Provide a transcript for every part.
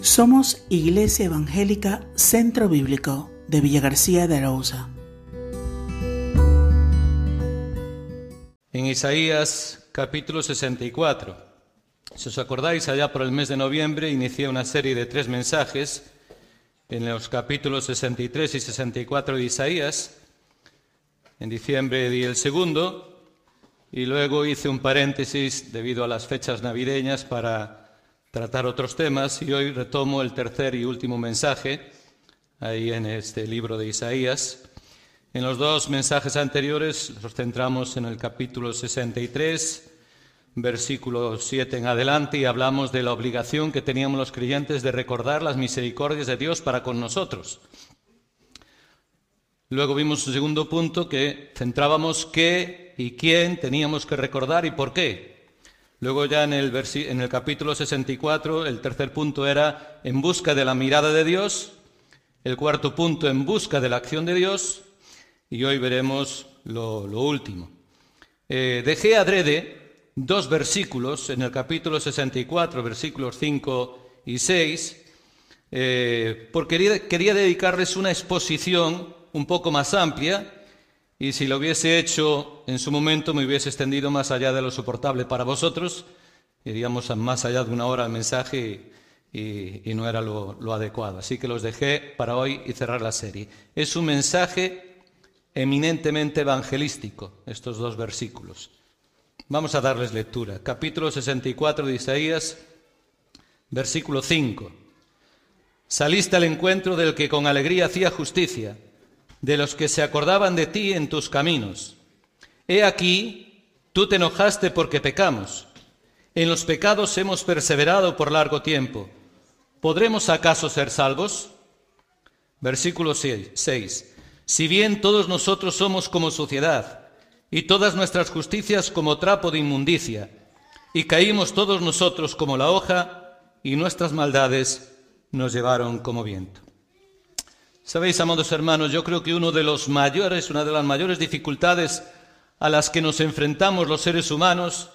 Somos Iglesia Evangélica Centro Bíblico de Villa García de Arauza. En Isaías capítulo 64. Si os acordáis, allá por el mes de noviembre inicié una serie de tres mensajes en los capítulos 63 y 64 de Isaías. En diciembre di el segundo y luego hice un paréntesis debido a las fechas navideñas para tratar otros temas y hoy retomo el tercer y último mensaje ahí en este libro de Isaías. En los dos mensajes anteriores nos centramos en el capítulo 63, versículo 7 en adelante, y hablamos de la obligación que teníamos los creyentes de recordar las misericordias de Dios para con nosotros. Luego vimos un segundo punto que centrábamos qué y quién teníamos que recordar y por qué. Luego ya en el, en el capítulo 64 el tercer punto era en busca de la mirada de Dios, el cuarto punto en busca de la acción de Dios y hoy veremos lo, último. Eh, dejé adrede dos versículos en el capítulo 64, versículos 5 y 6, eh, porque quería dedicarles una exposición un poco más amplia y si lo hubiese hecho en su momento me hubiese extendido más allá de lo soportable para vosotros, iríamos más allá de una hora de mensaje y, no era lo, lo, adecuado. Así que los dejé para hoy y cerrar la serie. Es un mensaje eminentemente evangelístico, estos dos versículos. Vamos a darles lectura. Capítulo 64 de Isaías, versículo 5. Saliste al encuentro del que con alegría hacía justicia de los que se acordaban de ti en tus caminos. He aquí, tú te enojaste porque pecamos. En los pecados hemos perseverado por largo tiempo. ¿Podremos acaso ser salvos? Versículo 6. Si bien todos nosotros somos como suciedad, y todas nuestras justicias como trapo de inmundicia, y caímos todos nosotros como la hoja, y nuestras maldades nos llevaron como viento. Sabéis, amados hermanos, yo creo que uno de los mayores, una de las mayores dificultades a las que nos enfrentamos los seres humanos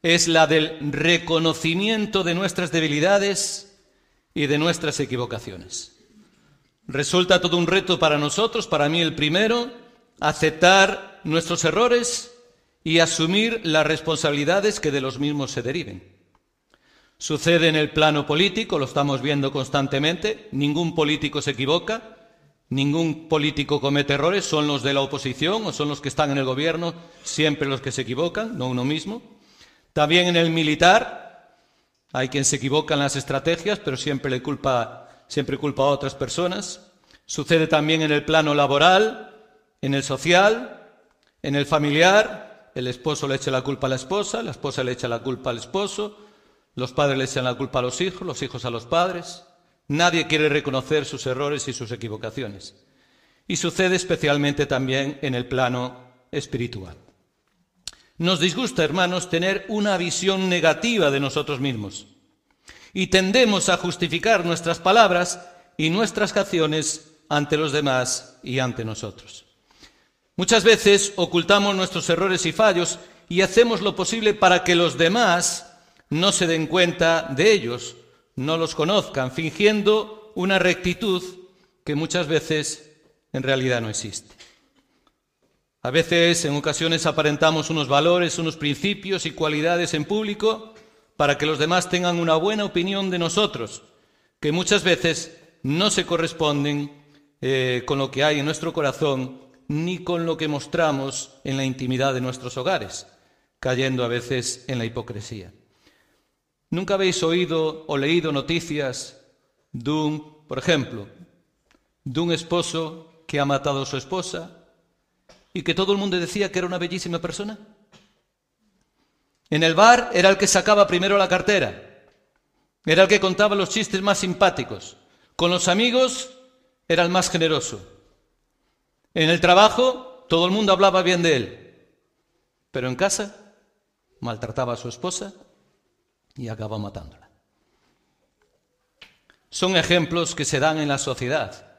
es la del reconocimiento de nuestras debilidades y de nuestras equivocaciones. Resulta todo un reto para nosotros, para mí el primero, aceptar nuestros errores y asumir las responsabilidades que de los mismos se deriven. Sucede en el plano político, lo estamos viendo constantemente, ningún político se equivoca, Ningún político comete errores, son los de la oposición o son los que están en el gobierno, siempre los que se equivocan, no uno mismo. También en el militar hay quien se equivoca en las estrategias, pero siempre le culpa, siempre culpa a otras personas. Sucede también en el plano laboral, en el social, en el familiar. El esposo le echa la culpa a la esposa, la esposa le echa la culpa al esposo, los padres le echan la culpa a los hijos, los hijos a los padres. Nadie quiere reconocer sus errores y sus equivocaciones. Y sucede especialmente también en el plano espiritual. Nos disgusta, hermanos, tener una visión negativa de nosotros mismos. Y tendemos a justificar nuestras palabras y nuestras acciones ante los demás y ante nosotros. Muchas veces ocultamos nuestros errores y fallos y hacemos lo posible para que los demás no se den cuenta de ellos no los conozcan, fingiendo una rectitud que muchas veces en realidad no existe. A veces, en ocasiones, aparentamos unos valores, unos principios y cualidades en público para que los demás tengan una buena opinión de nosotros, que muchas veces no se corresponden eh, con lo que hay en nuestro corazón ni con lo que mostramos en la intimidad de nuestros hogares, cayendo a veces en la hipocresía. ¿Nunca habéis oído o leído noticias de un, por ejemplo, de un esposo que ha matado a su esposa y que todo el mundo decía que era una bellísima persona? En el bar era el que sacaba primero la cartera, era el que contaba los chistes más simpáticos, con los amigos era el más generoso. En el trabajo todo el mundo hablaba bien de él, pero en casa maltrataba a su esposa y acaba matándola. Son ejemplos que se dan en la sociedad.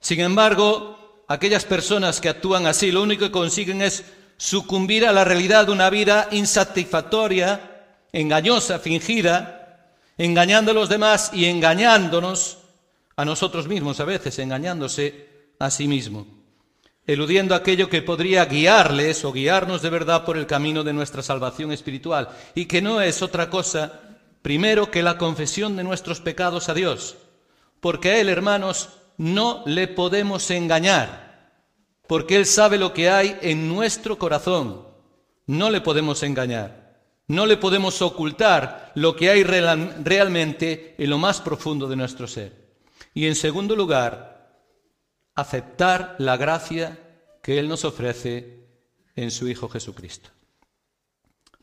Sin embargo, aquellas personas que actúan así lo único que consiguen es sucumbir a la realidad de una vida insatisfactoria, engañosa, fingida, engañando a los demás y engañándonos a nosotros mismos a veces, engañándose a sí mismo, eludiendo aquello que podría guiarles o guiarnos de verdad por el camino de nuestra salvación espiritual, y que no es otra cosa, primero, que la confesión de nuestros pecados a Dios, porque a Él, hermanos, no le podemos engañar, porque Él sabe lo que hay en nuestro corazón, no le podemos engañar. No le podemos ocultar lo que hay realmente en lo más profundo de nuestro ser. Y en segundo lugar, aceptar la gracia que Él nos ofrece en su Hijo Jesucristo.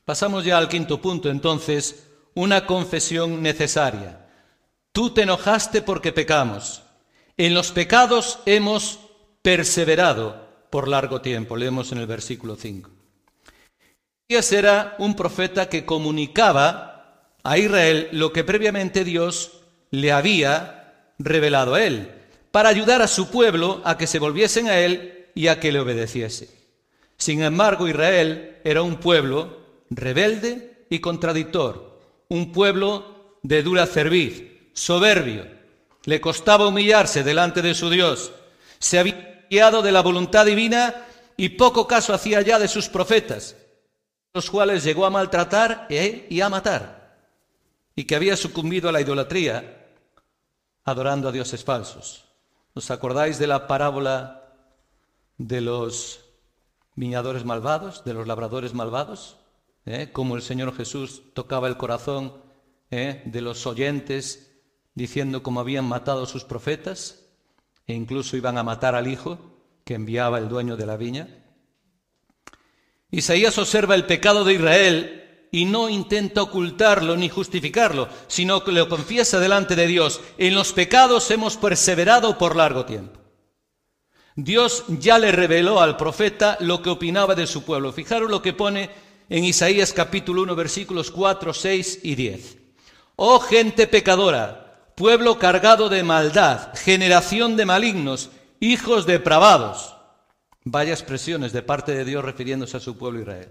Pasamos ya al quinto punto, entonces, una confesión necesaria. Tú te enojaste porque pecamos. En los pecados hemos perseverado por largo tiempo, leemos en el versículo 5. Elías era un profeta que comunicaba a Israel lo que previamente Dios le había revelado a él, para ayudar a su pueblo a que se volviesen a él y a que le obedeciese. Sin embargo, Israel era un pueblo rebelde y contradictor, un pueblo de dura cerviz, soberbio. Le costaba humillarse delante de su Dios. Se había guiado de la voluntad divina y poco caso hacía ya de sus profetas los cuales llegó a maltratar e, y a matar, y que había sucumbido a la idolatría, adorando a dioses falsos. ¿Os acordáis de la parábola de los viñadores malvados, de los labradores malvados? ¿Eh? Como el Señor Jesús tocaba el corazón ¿eh? de los oyentes, diciendo cómo habían matado a sus profetas, e incluso iban a matar al hijo que enviaba el dueño de la viña. Isaías observa el pecado de Israel y no intenta ocultarlo ni justificarlo, sino que lo confiesa delante de Dios. En los pecados hemos perseverado por largo tiempo. Dios ya le reveló al profeta lo que opinaba de su pueblo. Fijaros lo que pone en Isaías capítulo 1 versículos 4, 6 y 10. Oh gente pecadora, pueblo cargado de maldad, generación de malignos, hijos depravados. Vaya expresiones de parte de Dios refiriéndose a su pueblo Israel.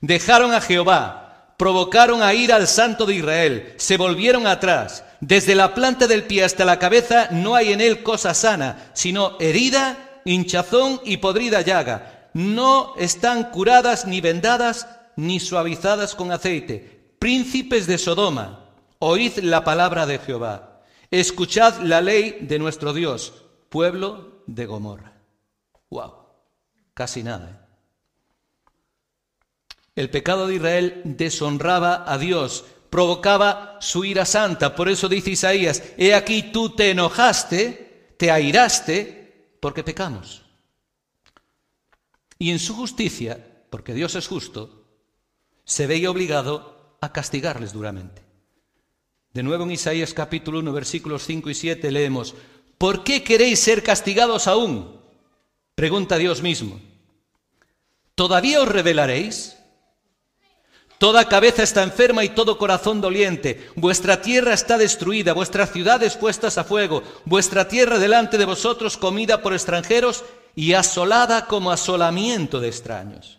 Dejaron a Jehová, provocaron a ir al santo de Israel, se volvieron atrás. Desde la planta del pie hasta la cabeza no hay en él cosa sana, sino herida, hinchazón y podrida llaga. No están curadas ni vendadas ni suavizadas con aceite. Príncipes de Sodoma, oíd la palabra de Jehová. Escuchad la ley de nuestro Dios, pueblo de Gomorra. Wow. Casi nada. ¿eh? El pecado de Israel deshonraba a Dios, provocaba su ira santa. Por eso dice Isaías, he aquí tú te enojaste, te airaste, porque pecamos. Y en su justicia, porque Dios es justo, se veía obligado a castigarles duramente. De nuevo en Isaías capítulo 1, versículos 5 y 7 leemos, ¿por qué queréis ser castigados aún? Pregunta Dios mismo. ¿Todavía os revelaréis? Toda cabeza está enferma y todo corazón doliente. Vuestra tierra está destruida, vuestras ciudades puestas a fuego, vuestra tierra delante de vosotros comida por extranjeros y asolada como asolamiento de extraños.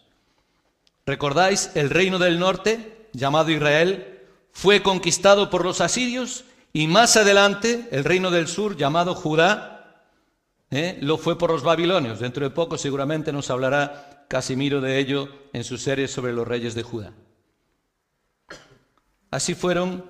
¿Recordáis el reino del norte, llamado Israel, fue conquistado por los asirios y más adelante el reino del sur, llamado Judá, ¿Eh? lo fue por los babilonios. Dentro de poco seguramente nos hablará Casimiro de ello en su serie sobre los reyes de Judá. Así fueron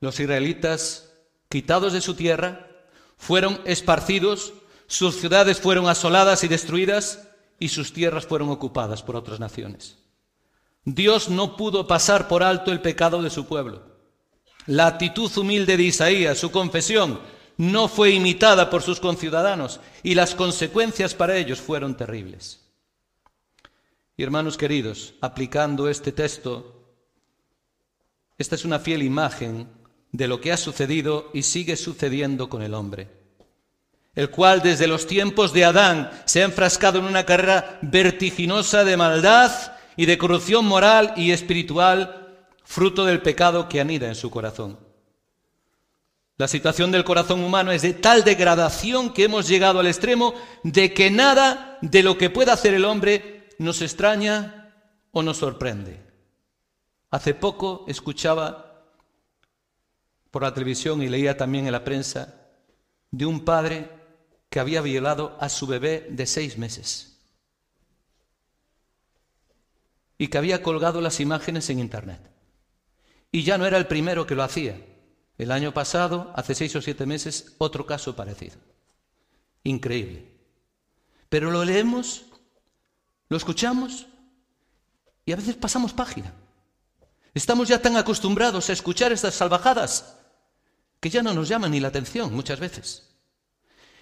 los israelitas quitados de su tierra, fueron esparcidos, sus ciudades fueron asoladas y destruidas y sus tierras fueron ocupadas por otras naciones. Dios no pudo pasar por alto el pecado de su pueblo. La actitud humilde de Isaías, su confesión, no fue imitada por sus conciudadanos y las consecuencias para ellos fueron terribles. Y hermanos queridos, aplicando este texto, esta es una fiel imagen de lo que ha sucedido y sigue sucediendo con el hombre, el cual desde los tiempos de Adán se ha enfrascado en una carrera vertiginosa de maldad y de corrupción moral y espiritual, fruto del pecado que anida en su corazón. La situación del corazón humano es de tal degradación que hemos llegado al extremo de que nada de lo que pueda hacer el hombre nos extraña o nos sorprende. Hace poco escuchaba por la televisión y leía también en la prensa de un padre que había violado a su bebé de seis meses y que había colgado las imágenes en Internet. Y ya no era el primero que lo hacía. El año pasado, hace seis o siete meses, otro caso parecido. Increíble. Pero lo leemos, lo escuchamos y a veces pasamos página. Estamos ya tan acostumbrados a escuchar estas salvajadas que ya no nos llaman ni la atención muchas veces.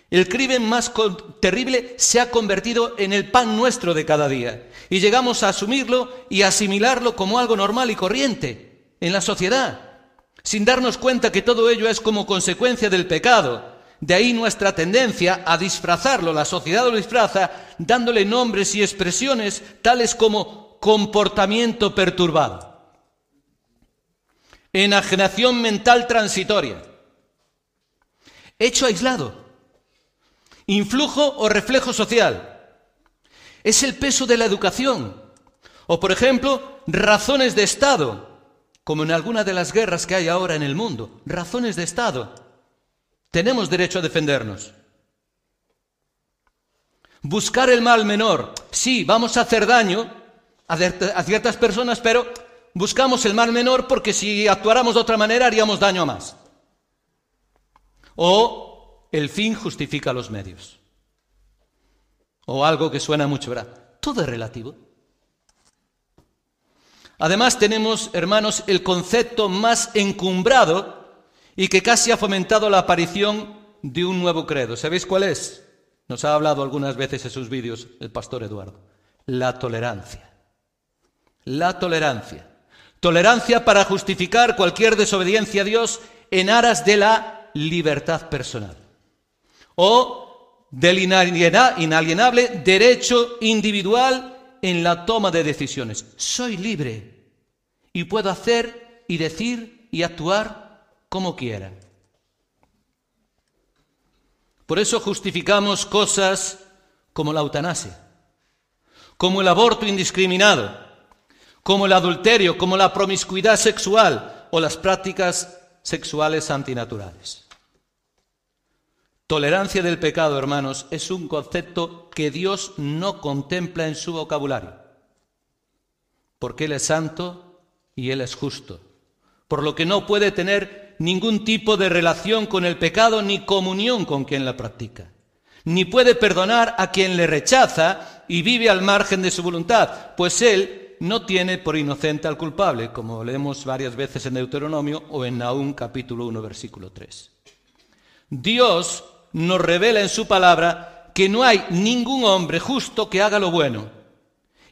El crimen más terrible se ha convertido en el pan nuestro de cada día y llegamos a asumirlo y asimilarlo como algo normal y corriente en la sociedad, sin darnos cuenta que todo ello es como consecuencia del pecado. De ahí nuestra tendencia a disfrazarlo, la sociedad lo disfraza dándole nombres y expresiones tales como comportamiento perturbado, enajenación mental transitoria, hecho aislado, influjo o reflejo social. Es el peso de la educación. O, por ejemplo, razones de Estado, como en alguna de las guerras que hay ahora en el mundo. Razones de Estado. Tenemos derecho a defendernos. Buscar el mal menor. Sí, vamos a hacer daño a ciertas personas, pero buscamos el mal menor porque si actuáramos de otra manera haríamos daño a más. O el fin justifica los medios. O algo que suena mucho, ¿verdad? Todo es relativo. Además tenemos, hermanos, el concepto más encumbrado y que casi ha fomentado la aparición de un nuevo credo. ¿Sabéis cuál es? Nos ha hablado algunas veces en sus vídeos el pastor Eduardo. La tolerancia. La tolerancia. Tolerancia para justificar cualquier desobediencia a Dios en aras de la libertad personal o del inalienable derecho individual en la toma de decisiones. Soy libre y puedo hacer y decir y actuar como quiera. Por eso justificamos cosas como la eutanasia, como el aborto indiscriminado, como el adulterio, como la promiscuidad sexual o las prácticas sexuales antinaturales. Tolerancia del pecado, hermanos, es un concepto que Dios no contempla en su vocabulario, porque Él es santo y Él es justo, por lo que no puede tener ningún tipo de relación con el pecado ni comunión con quien la practica, ni puede perdonar a quien le rechaza y vive al margen de su voluntad, pues Él no tiene por inocente al culpable, como leemos varias veces en Deuteronomio o en Nahum capítulo 1 versículo 3. Dios nos revela en su palabra que no hay ningún hombre justo que haga lo bueno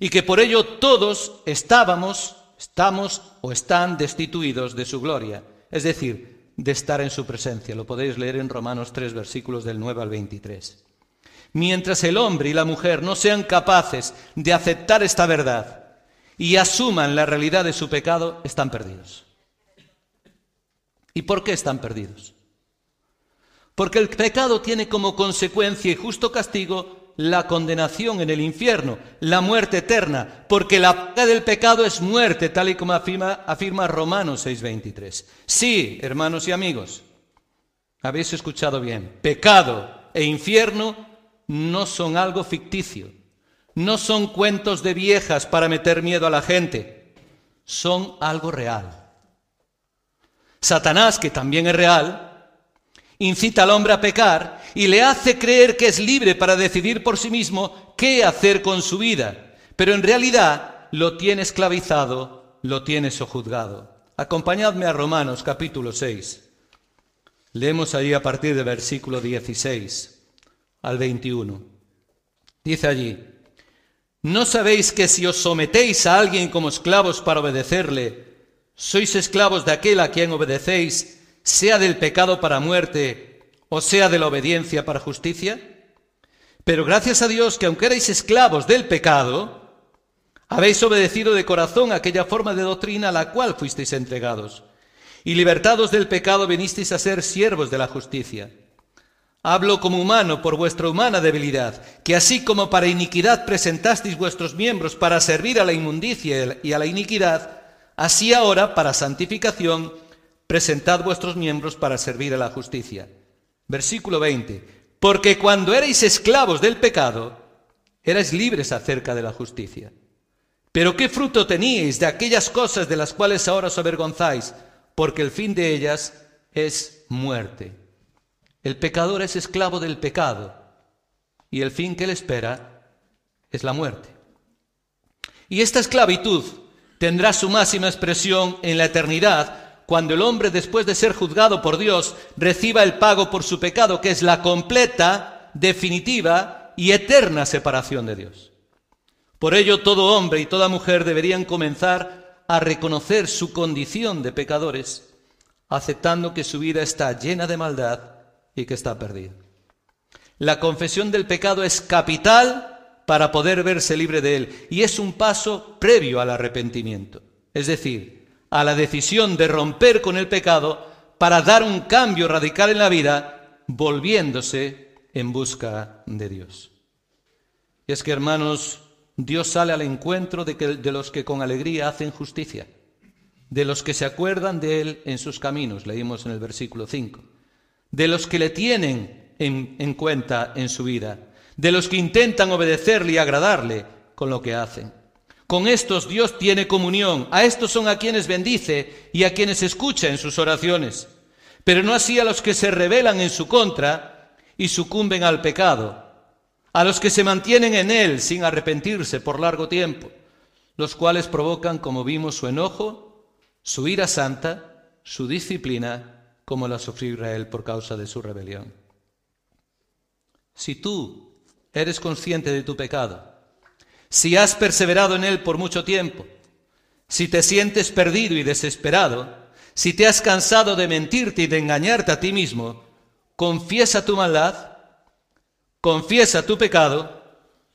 y que por ello todos estábamos, estamos o están destituidos de su gloria, es decir, de estar en su presencia. Lo podéis leer en Romanos 3, versículos del 9 al 23. Mientras el hombre y la mujer no sean capaces de aceptar esta verdad y asuman la realidad de su pecado, están perdidos. ¿Y por qué están perdidos? Porque el pecado tiene como consecuencia y justo castigo la condenación en el infierno, la muerte eterna, porque la paga del pecado es muerte, tal y como afirma, afirma Romanos 6:23. Sí, hermanos y amigos, habéis escuchado bien, pecado e infierno no son algo ficticio, no son cuentos de viejas para meter miedo a la gente, son algo real. Satanás, que también es real, incita al hombre a pecar y le hace creer que es libre para decidir por sí mismo qué hacer con su vida, pero en realidad lo tiene esclavizado, lo tiene sojuzgado. Acompañadme a Romanos capítulo 6. Leemos allí a partir del versículo 16 al 21. Dice allí, ¿no sabéis que si os sometéis a alguien como esclavos para obedecerle, sois esclavos de aquel a quien obedecéis? sea del pecado para muerte o sea de la obediencia para justicia? Pero gracias a Dios que aunque erais esclavos del pecado, habéis obedecido de corazón aquella forma de doctrina a la cual fuisteis entregados, y libertados del pecado vinisteis a ser siervos de la justicia. Hablo como humano por vuestra humana debilidad, que así como para iniquidad presentasteis vuestros miembros para servir a la inmundicia y a la iniquidad, así ahora para santificación presentad vuestros miembros para servir a la justicia. Versículo 20. Porque cuando erais esclavos del pecado, erais libres acerca de la justicia. Pero ¿qué fruto teníais de aquellas cosas de las cuales ahora os avergonzáis? Porque el fin de ellas es muerte. El pecador es esclavo del pecado y el fin que le espera es la muerte. Y esta esclavitud tendrá su máxima expresión en la eternidad cuando el hombre, después de ser juzgado por Dios, reciba el pago por su pecado, que es la completa, definitiva y eterna separación de Dios. Por ello, todo hombre y toda mujer deberían comenzar a reconocer su condición de pecadores, aceptando que su vida está llena de maldad y que está perdida. La confesión del pecado es capital para poder verse libre de él y es un paso previo al arrepentimiento, es decir, a la decisión de romper con el pecado para dar un cambio radical en la vida, volviéndose en busca de Dios. Y es que, hermanos, Dios sale al encuentro de, de los que con alegría hacen justicia, de los que se acuerdan de Él en sus caminos, leímos en el versículo 5, de los que le tienen en, cuenta en su vida, de los que intentan obedecerle y agradarle con lo que hacen. Con estos Dios tiene comunión, a estos son a quienes bendice y a quienes escucha en sus oraciones, pero no así a los que se rebelan en su contra y sucumben al pecado, a los que se mantienen en él sin arrepentirse por largo tiempo, los cuales provocan, como vimos, su enojo, su ira santa, su disciplina, como la sufrió Israel por causa de su rebelión. Si tú eres consciente de tu pecado, si has perseverado en él por mucho tiempo, si te sientes perdido y desesperado, si te has cansado de mentirte y de engañarte a ti mismo, confiesa tu maldad, confiesa tu pecado,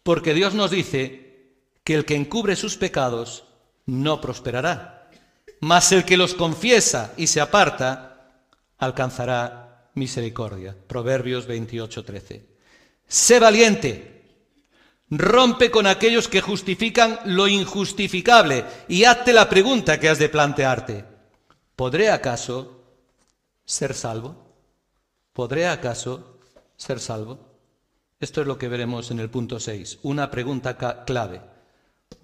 porque Dios nos dice que el que encubre sus pecados no prosperará, mas el que los confiesa y se aparta alcanzará misericordia. Proverbios 28, 13. Sé valiente. Rompe con aquellos que justifican lo injustificable y hazte la pregunta que has de plantearte. ¿Podré acaso ser salvo? ¿Podré acaso ser salvo? Esto es lo que veremos en el punto 6. Una pregunta clave.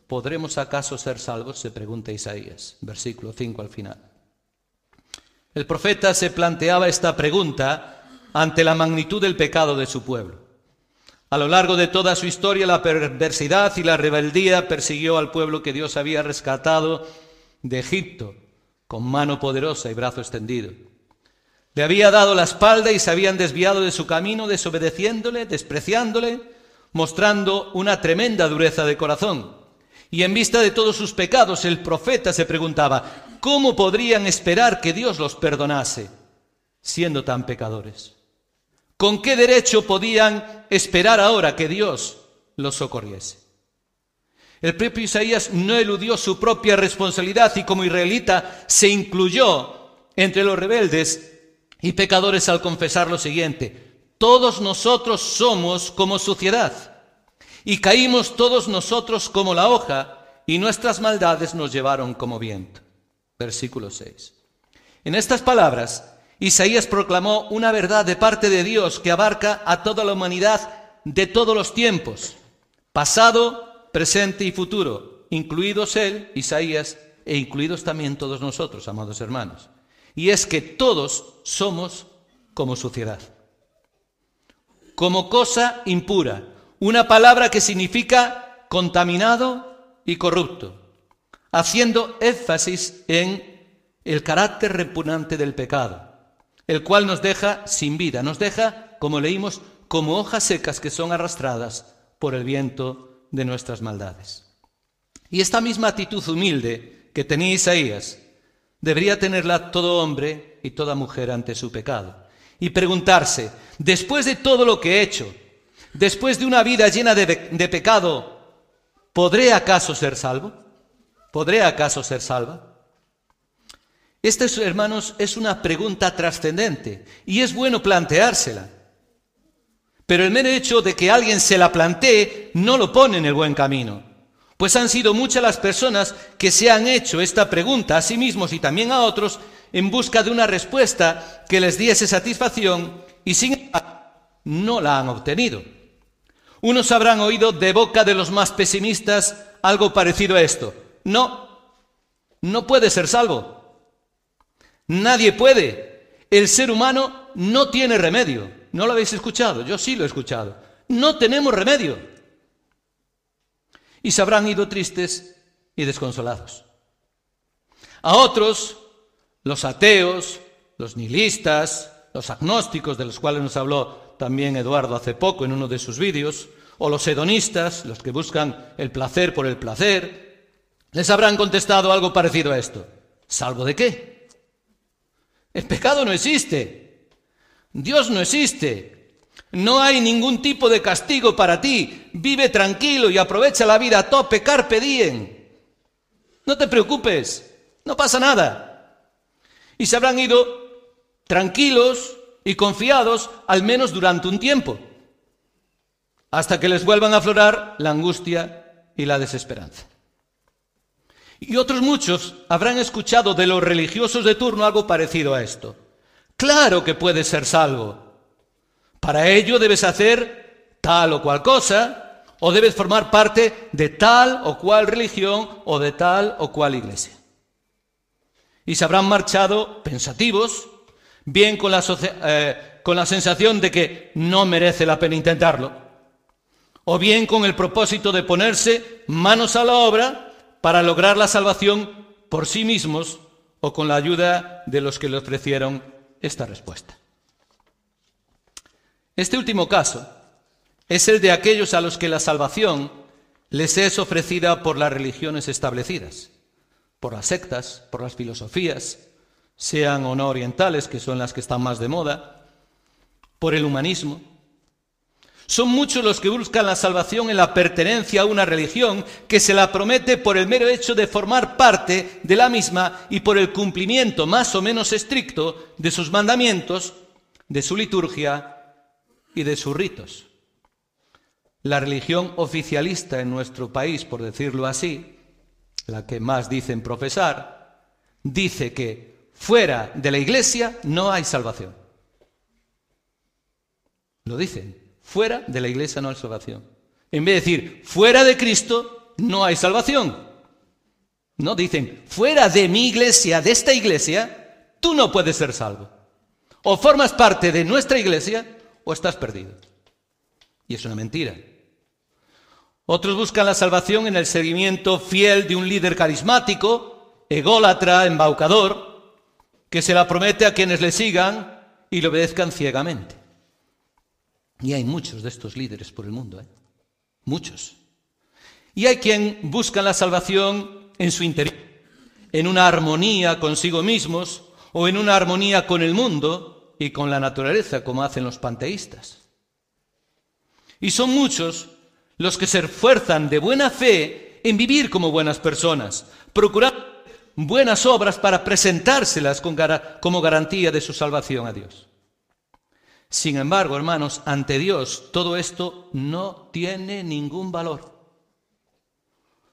¿Podremos acaso ser salvos? Se pregunta Isaías, versículo 5 al final. El profeta se planteaba esta pregunta ante la magnitud del pecado de su pueblo. A lo largo de toda su historia, la perversidad y la rebeldía persiguió al pueblo que Dios había rescatado de Egipto con mano poderosa y brazo extendido. Le había dado la espalda y se habían desviado de su camino, desobedeciéndole, despreciándole, mostrando una tremenda dureza de corazón. Y en vista de todos sus pecados, el profeta se preguntaba, ¿cómo podrían esperar que Dios los perdonase siendo tan pecadores? ¿Con qué derecho podían esperar ahora que Dios los socorriese? El propio Isaías no eludió su propia responsabilidad y como israelita se incluyó entre los rebeldes y pecadores al confesar lo siguiente, todos nosotros somos como suciedad y caímos todos nosotros como la hoja y nuestras maldades nos llevaron como viento. Versículo 6. En estas palabras, Isaías proclamó una verdad de parte de Dios que abarca a toda la humanidad de todos los tiempos, pasado, presente y futuro, incluidos él, Isaías, e incluidos también todos nosotros, amados hermanos. Y es que todos somos como suciedad, como cosa impura, una palabra que significa contaminado y corrupto, haciendo énfasis en el carácter repugnante del pecado el cual nos deja sin vida, nos deja, como leímos, como hojas secas que son arrastradas por el viento de nuestras maldades. Y esta misma actitud humilde que tenía Isaías debería tenerla todo hombre y toda mujer ante su pecado. Y preguntarse, después de todo lo que he hecho, después de una vida llena de, pecado, ¿podré acaso ser salvo? ¿Podré acaso ser salva? Esta, hermanos, es una pregunta trascendente y es bueno planteársela. Pero el mero hecho de que alguien se la plantee no lo pone en el buen camino. Pues han sido muchas las personas que se han hecho esta pregunta a sí mismos y también a otros en busca de una respuesta que les diese satisfacción y sin embargo no la han obtenido. Unos habrán oído de boca de los más pesimistas algo parecido a esto. No, no puede ser salvo. Nadie puede. El ser humano no tiene remedio. ¿No lo habéis escuchado? Yo sí lo he escuchado. No tenemos remedio. Y se habrán ido tristes y desconsolados. A otros, los ateos, los nihilistas, los agnósticos, de los cuales nos habló también Eduardo hace poco en uno de sus vídeos, o los hedonistas, los que buscan el placer por el placer, les habrán contestado algo parecido a esto. ¿Salvo de qué? El pecado no existe. Dios no existe. No hay ningún tipo de castigo para ti. Vive tranquilo y aprovecha la vida a tope, carpe diem. No te preocupes. No pasa nada. Y se habrán ido tranquilos y confiados al menos durante un tiempo, hasta que les vuelvan a aflorar la angustia y la desesperanza. Y otros muchos habrán escuchado de los religiosos de turno algo parecido a esto. Claro que puedes ser salvo. Para ello debes hacer tal o cual cosa, o debes formar parte de tal o cual religión o de tal o cual iglesia y se habrán marchado pensativos, bien con la, eh, con la sensación de que no merece la pena intentarlo, o bien con el propósito de ponerse manos a la obra para lograr la salvación por sí mismos o con la ayuda de los que le ofrecieron esta respuesta. Este último caso es el de aquellos a los que la salvación les es ofrecida por las religiones establecidas por las sectas, por las filosofías, sean o no orientales, que son las que están más de moda, por el humanismo. Son muchos los que buscan la salvación en la pertenencia a una religión que se la promete por el mero hecho de formar parte de la misma y por el cumplimiento más o menos estricto de sus mandamientos, de su liturgia y de sus ritos. La religión oficialista en nuestro país, por decirlo así, la que más dicen profesar, dice que fuera de la iglesia no hay salvación. Lo dicen, fuera de la iglesia no hay salvación. En vez de decir, fuera de Cristo no hay salvación. No, dicen, fuera de mi iglesia, de esta iglesia, tú no puedes ser salvo. O formas parte de nuestra iglesia o estás perdido. Y es una mentira. Otros buscan la salvación en el seguimiento fiel de un líder carismático, ególatra, embaucador, que se la promete a quienes le sigan y le obedezcan ciegamente. Y hay muchos de estos líderes por el mundo, ¿eh? muchos. Y hay quien busca la salvación en su interior, en una armonía consigo mismos o en una armonía con el mundo y con la naturaleza, como hacen los panteístas. Y son muchos los que se esfuerzan de buena fe en vivir como buenas personas, procurar buenas obras para presentárselas como garantía de su salvación a Dios. Sin embargo, hermanos, ante Dios todo esto no tiene ningún valor.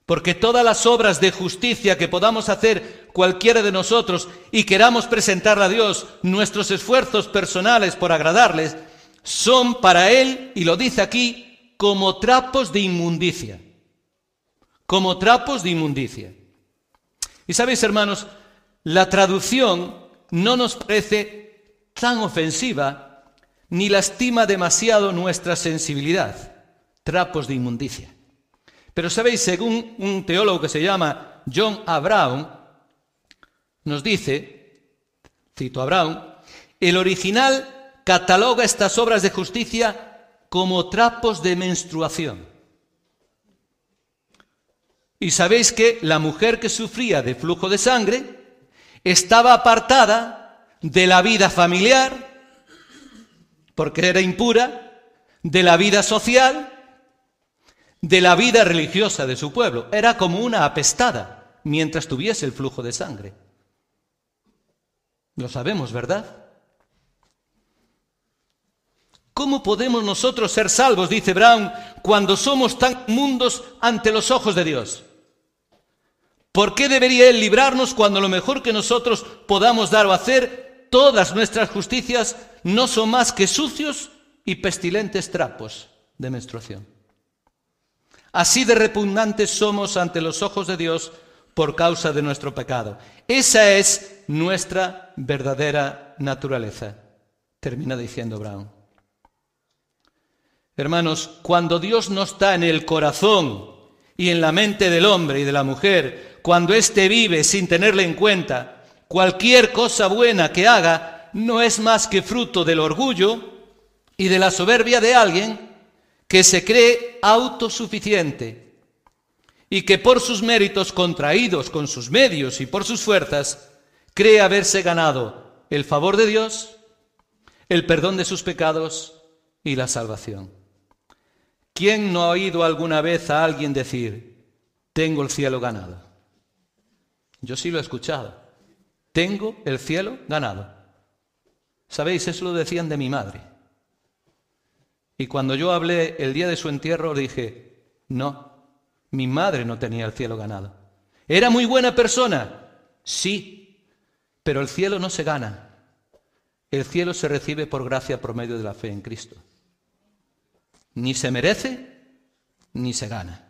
Porque todas las obras de justicia que podamos hacer cualquiera de nosotros y queramos presentar a Dios nuestros esfuerzos personales por agradarles, son para Él, y lo dice aquí, como trapos de inmundicia. Como trapos de inmundicia. Y sabéis, hermanos, la traducción no nos parece tan ofensiva ni lastima demasiado nuestra sensibilidad. Trapos de inmundicia. Pero sabéis, según un teólogo que se llama John A. Brown, nos dice, cito a Brown, el original cataloga estas obras de justicia como trapos de menstruación. Y sabéis que la mujer que sufría de flujo de sangre estaba apartada de la vida familiar, porque era impura, de la vida social, de la vida religiosa de su pueblo. Era como una apestada mientras tuviese el flujo de sangre. Lo sabemos, ¿verdad? ¿Cómo podemos nosotros ser salvos, dice Brown, cuando somos tan mundos ante los ojos de Dios? ¿Por qué debería Él librarnos cuando lo mejor que nosotros podamos dar o hacer, todas nuestras justicias, no son más que sucios y pestilentes trapos de menstruación? Así de repugnantes somos ante los ojos de Dios por causa de nuestro pecado. Esa es nuestra verdadera naturaleza, termina diciendo Brown. Hermanos, cuando Dios no está en el corazón y en la mente del hombre y de la mujer, cuando éste vive sin tenerle en cuenta, cualquier cosa buena que haga no es más que fruto del orgullo y de la soberbia de alguien que se cree autosuficiente y que por sus méritos contraídos con sus medios y por sus fuerzas, cree haberse ganado el favor de Dios, el perdón de sus pecados y la salvación. ¿Quién no ha oído alguna vez a alguien decir, tengo el cielo ganado? Yo sí lo he escuchado. Tengo el cielo ganado. ¿Sabéis? Eso lo decían de mi madre. Y cuando yo hablé el día de su entierro, dije, no, mi madre no tenía el cielo ganado. ¿Era muy buena persona? Sí, pero el cielo no se gana. El cielo se recibe por gracia por medio de la fe en Cristo. Ni se merece, ni se gana.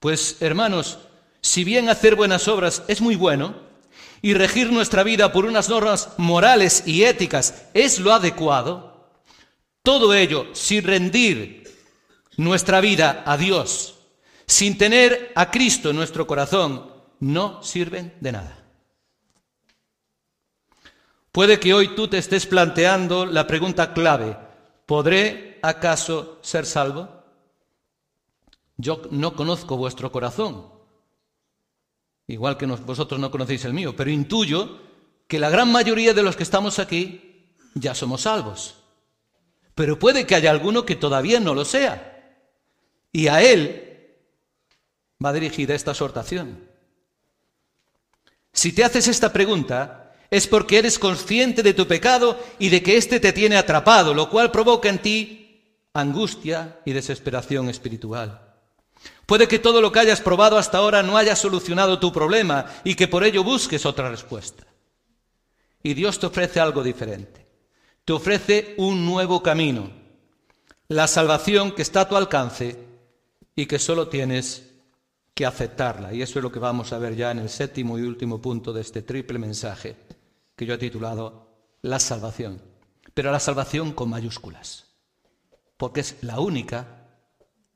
Pues, hermanos, si bien hacer buenas obras es muy bueno, y regir nuestra vida por unas normas morales y éticas es lo adecuado, todo ello sin rendir nuestra vida a Dios, sin tener a Cristo en nuestro corazón, no sirven de nada. Puede que hoy tú te estés planteando la pregunta clave, ¿podré acaso ser salvo? Yo no conozco vuestro corazón, igual que vosotros no conocéis el mío, pero intuyo que la gran mayoría de los que estamos aquí ya somos salvos. Pero puede que haya alguno que todavía no lo sea. Y a él va dirigida esta exhortación. Si te haces esta pregunta, es porque eres consciente de tu pecado y de que éste te tiene atrapado, lo cual provoca en ti angustia y desesperación espiritual. Puede que todo lo que hayas probado hasta ahora no haya solucionado tu problema y que por ello busques otra respuesta. Y Dios te ofrece algo diferente. Te ofrece un nuevo camino, la salvación que está a tu alcance y que solo tienes que aceptarla. Y eso es lo que vamos a ver ya en el séptimo y último punto de este triple mensaje que yo he titulado La salvación. Pero la salvación con mayúsculas, porque es la única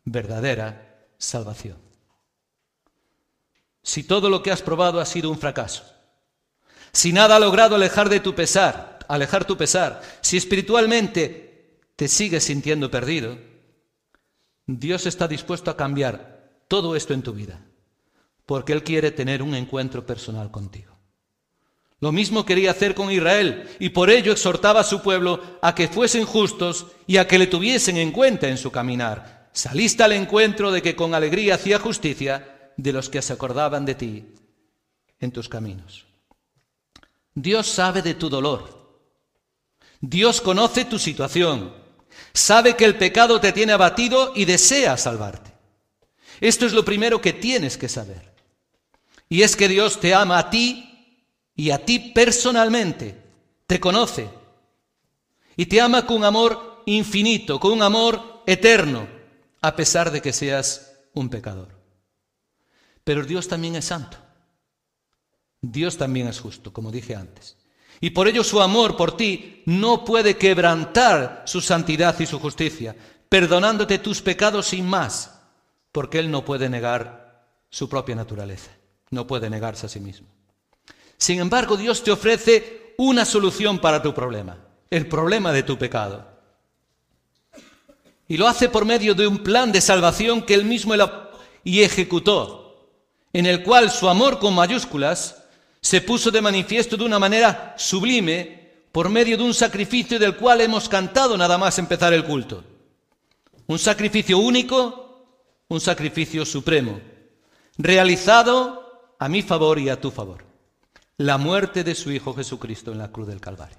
verdadera salvación. Si todo lo que has probado ha sido un fracaso, si nada ha logrado alejar de tu pesar, alejar tu pesar, si espiritualmente te sigues sintiendo perdido, Dios está dispuesto a cambiar todo esto en tu vida, porque Él quiere tener un encuentro personal contigo. Lo mismo quería hacer con Israel y por ello exhortaba a su pueblo a que fuesen justos y a que le tuviesen en cuenta en su caminar, saliste al encuentro de que con alegría hacía justicia de los que se acordaban de ti en tus caminos. Dios sabe de tu dolor. Dios conoce tu situación. Sabe que el pecado te tiene abatido y desea salvarte. Esto es lo primero que tienes que saber. Y es que Dios te ama a ti y a ti personalmente. Te conoce. Y te ama con amor infinito, con un amor eterno, a pesar de que seas un pecador. Pero Dios también es santo. Dios también es justo, como dije antes. Y por ello su amor por ti no puede quebrantar su santidad y su justicia, perdonándote tus pecados sin más, porque Él no puede negar su propia naturaleza, no puede negarse a sí mismo. Sin embargo, Dios te ofrece una solución para tu problema, el problema de tu pecado. Y lo hace por medio de un plan de salvación que él mismo y ejecutó, en el cual su amor con mayúsculas se puso de manifiesto de una manera sublime por medio de un sacrificio del cual hemos cantado nada más empezar el culto. Un sacrificio único, un sacrificio supremo, realizado a mi favor y a tu favor. La muerte de su Hijo Jesucristo en la cruz del Calvario.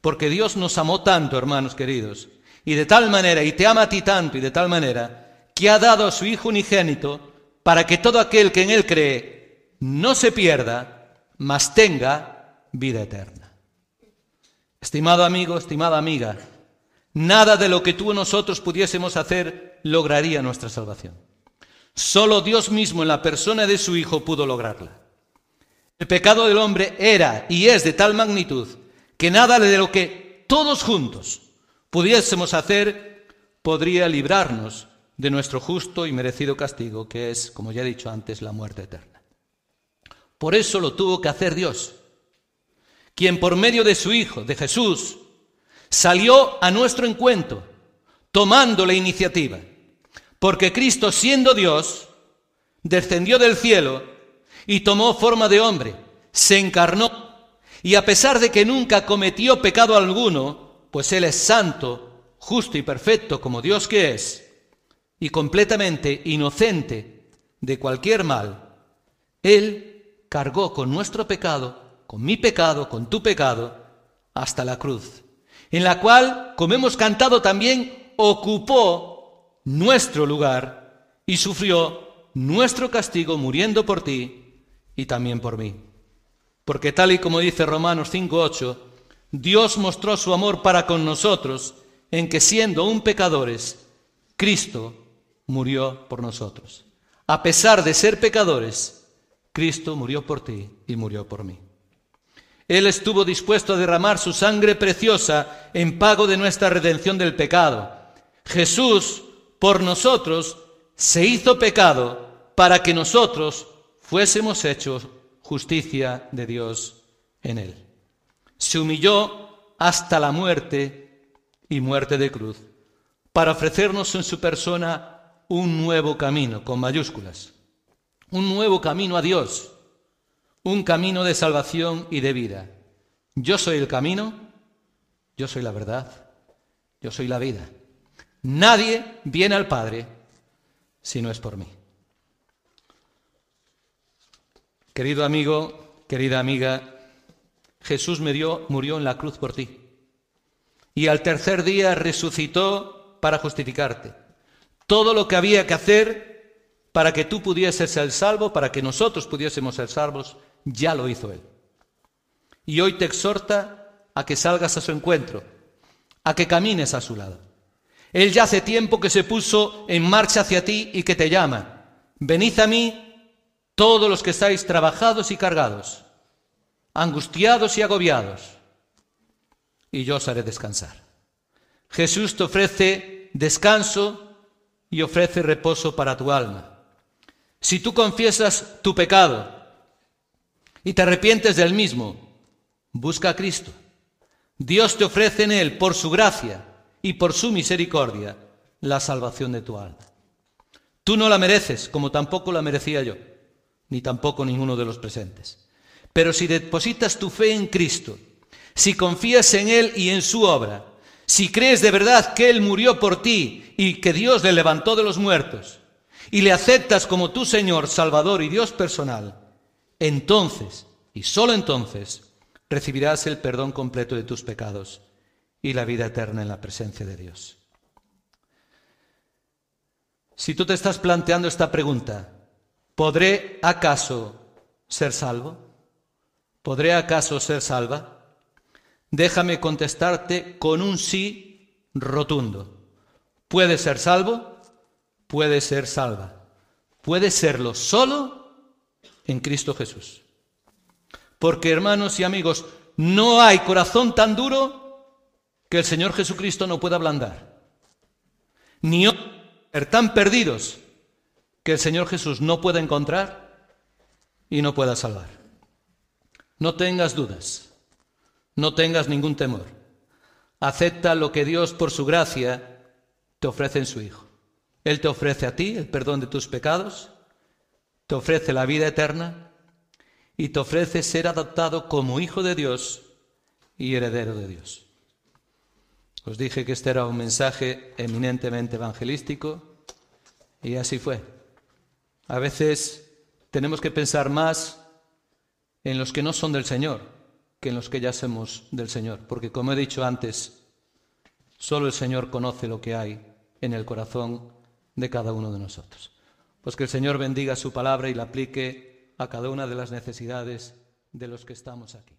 Porque Dios nos amó tanto, hermanos queridos, y de tal manera, y te ama a ti tanto y de tal manera, que ha dado a su Hijo unigénito para que todo aquel que en Él cree no se pierda, mas tenga vida eterna. Estimado amigo, estimada amiga, nada de lo que tú o nosotros pudiésemos hacer lograría nuestra salvación. Solo Dios mismo en la persona de su Hijo pudo lograrla. El pecado del hombre era y es de tal magnitud que nada de lo que todos juntos pudiésemos hacer podría librarnos de nuestro justo y merecido castigo, que es, como ya he dicho antes, la muerte eterna. Por eso lo tuvo que hacer Dios, quien por medio de su Hijo, de Jesús, salió a nuestro encuentro, tomando la iniciativa, porque Cristo, siendo Dios, descendió del cielo y tomó forma de hombre, se encarnó, y a pesar de que nunca cometió pecado alguno, pues Él es santo, justo y perfecto como Dios que es, y completamente inocente de cualquier mal, Él cargó con nuestro pecado, con mi pecado, con tu pecado, hasta la cruz, en la cual, como hemos cantado también, ocupó nuestro lugar y sufrió nuestro castigo muriendo por ti y también por mí. Porque tal y como dice Romanos 5.8, Dios mostró su amor para con nosotros en que siendo aún pecadores, Cristo murió por nosotros. A pesar de ser pecadores, Cristo murió por ti y murió por mí. Él estuvo dispuesto a derramar su sangre preciosa en pago de nuestra redención del pecado. Jesús, por nosotros, se hizo pecado para que nosotros fuésemos hechos justicia de Dios en él. Se humilló hasta la muerte y muerte de cruz para ofrecernos en su persona un nuevo camino, con mayúsculas, un nuevo camino a Dios, un camino de salvación y de vida. Yo soy el camino, yo soy la verdad, yo soy la vida. Nadie viene al Padre si no es por mí. Querido amigo, querida amiga, Jesús murió en la cruz por ti y al tercer día resucitó para justificarte. Todo lo que había que hacer para que tú pudieses ser salvo, para que nosotros pudiésemos ser salvos, ya lo hizo Él. Y hoy te exhorta a que salgas a su encuentro, a que camines a su lado. Él ya hace tiempo que se puso en marcha hacia ti y que te llama. Venid a mí todos los que estáis trabajados y cargados, angustiados y agobiados, y yo os haré descansar. Jesús te ofrece descanso y ofrece reposo para tu alma. Si tú confiesas tu pecado y te arrepientes del mismo, busca a Cristo. Dios te ofrece en Él, por su gracia y por su misericordia, la salvación de tu alma. Tú no la mereces, como tampoco la merecía yo, ni tampoco ninguno de los presentes. Pero si depositas tu fe en Cristo, si confías en Él y en su obra, si crees de verdad que Él murió por ti y que Dios le levantó de los muertos, y le aceptas como tu Señor, Salvador y Dios personal, entonces, y solo entonces, recibirás el perdón completo de tus pecados y la vida eterna en la presencia de Dios. Si tú te estás planteando esta pregunta, ¿podré acaso ser salvo? ¿Podré acaso ser salva? Déjame contestarte con un sí rotundo. ¿Puede ser salvo? Puede ser salva. Puede serlo solo en Cristo Jesús. Porque hermanos y amigos, no hay corazón tan duro que el Señor Jesucristo no pueda ablandar. Ni tan perdidos que el Señor Jesús no pueda encontrar y no pueda salvar. No tengas dudas. No tengas ningún temor. Acepta lo que Dios, por su gracia, te ofrece en su Hijo. Él te ofrece a ti el perdón de tus pecados, te ofrece la vida eterna y te ofrece ser adoptado como hijo de Dios y heredero de Dios. Os dije que este era un mensaje eminentemente evangelístico y así fue. A veces tenemos que pensar más en los que no son del Señor que en los que ya somos del Señor. Porque como he dicho antes, solo el Señor conoce lo que hay en el corazón de cada uno de nosotros. Pues que el Señor bendiga su palabra y la aplique a cada una de las necesidades de los que estamos aquí.